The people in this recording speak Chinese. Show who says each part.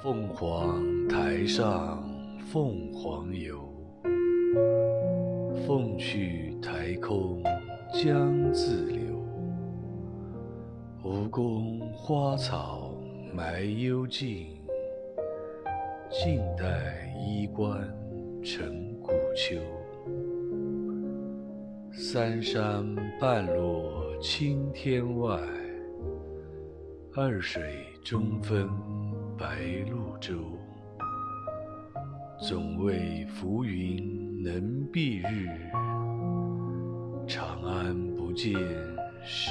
Speaker 1: 凤凰台上凤凰游，凤去台空江自流。吴宫花草埋幽径，晋代衣冠成古丘。三山半落青天外，二水中分白鹭洲。总为浮云能蔽日，长安不见是。